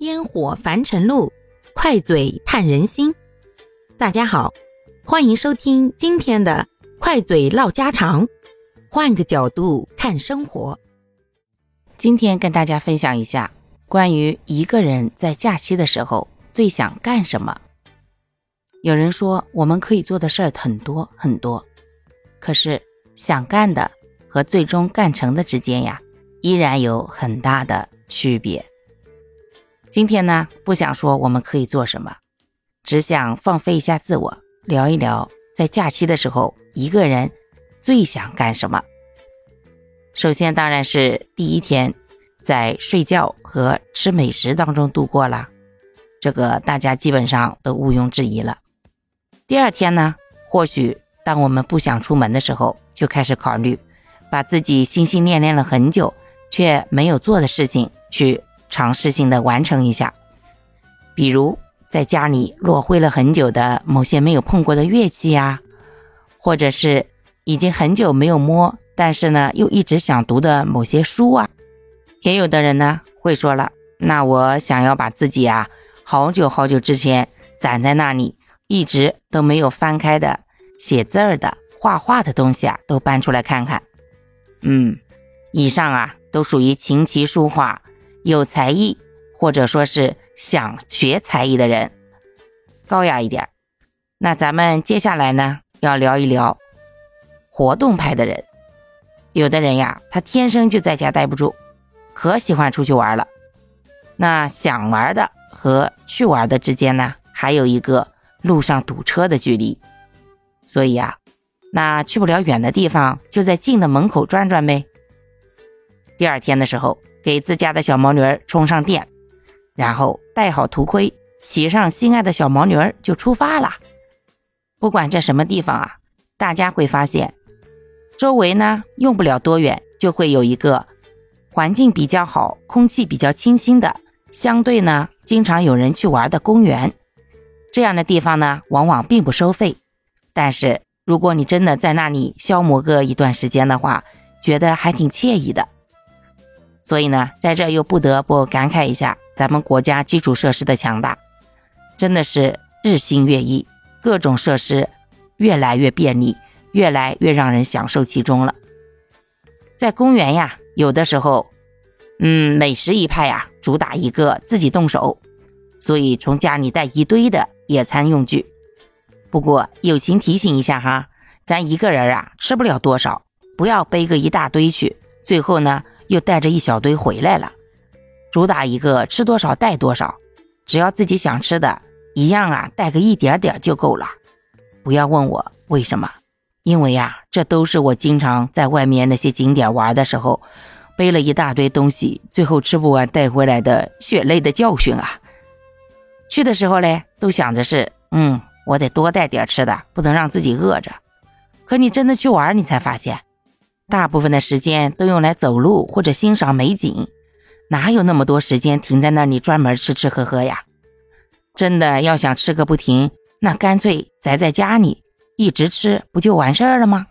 烟火凡尘路，快嘴探人心。大家好，欢迎收听今天的快嘴唠家常，换个角度看生活。今天跟大家分享一下关于一个人在假期的时候最想干什么。有人说我们可以做的事儿很多很多，可是想干的和最终干成的之间呀，依然有很大的区别。今天呢，不想说我们可以做什么，只想放飞一下自我，聊一聊在假期的时候一个人最想干什么。首先当然是第一天，在睡觉和吃美食当中度过了，这个大家基本上都毋庸置疑了。第二天呢，或许当我们不想出门的时候，就开始考虑把自己心心念念了很久却没有做的事情去。尝试性的完成一下，比如在家里落灰了很久的某些没有碰过的乐器呀，或者是已经很久没有摸，但是呢又一直想读的某些书啊。也有的人呢会说了，那我想要把自己啊好久好久之前攒在那里一直都没有翻开的写字儿的、画画的东西啊都搬出来看看。嗯，以上啊都属于琴棋书画。有才艺，或者说是想学才艺的人，高雅一点。那咱们接下来呢，要聊一聊活动派的人。有的人呀，他天生就在家待不住，可喜欢出去玩了。那想玩的和去玩的之间呢，还有一个路上堵车的距离。所以啊，那去不了远的地方，就在近的门口转转呗。第二天的时候。给自家的小毛驴儿充上电，然后戴好头盔，骑上心爱的小毛驴儿就出发了。不管在什么地方啊，大家会发现，周围呢用不了多远就会有一个环境比较好、空气比较清新的，相对呢经常有人去玩的公园。这样的地方呢，往往并不收费，但是如果你真的在那里消磨个一段时间的话，觉得还挺惬意的。所以呢，在这又不得不感慨一下咱们国家基础设施的强大，真的是日新月异，各种设施越来越便利，越来越让人享受其中了。在公园呀，有的时候，嗯，美食一派呀，主打一个自己动手，所以从家里带一堆的野餐用具。不过友情提醒一下哈，咱一个人啊吃不了多少，不要背个一大堆去，最后呢。又带着一小堆回来了，主打一个吃多少带多少，只要自己想吃的，一样啊，带个一点点就够了。不要问我为什么，因为呀，这都是我经常在外面那些景点玩的时候，背了一大堆东西，最后吃不完带回来的血泪的教训啊。去的时候嘞，都想着是，嗯，我得多带点吃的，不能让自己饿着。可你真的去玩，你才发现。大部分的时间都用来走路或者欣赏美景，哪有那么多时间停在那里专门吃吃喝喝呀？真的要想吃个不停，那干脆宅在家里一直吃，不就完事儿了吗？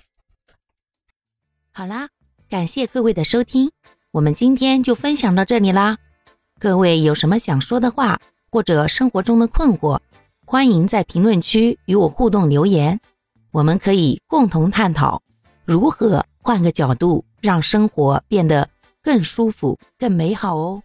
好啦，感谢各位的收听，我们今天就分享到这里啦。各位有什么想说的话，或者生活中的困惑，欢迎在评论区与我互动留言，我们可以共同探讨如何。换个角度，让生活变得更舒服、更美好哦。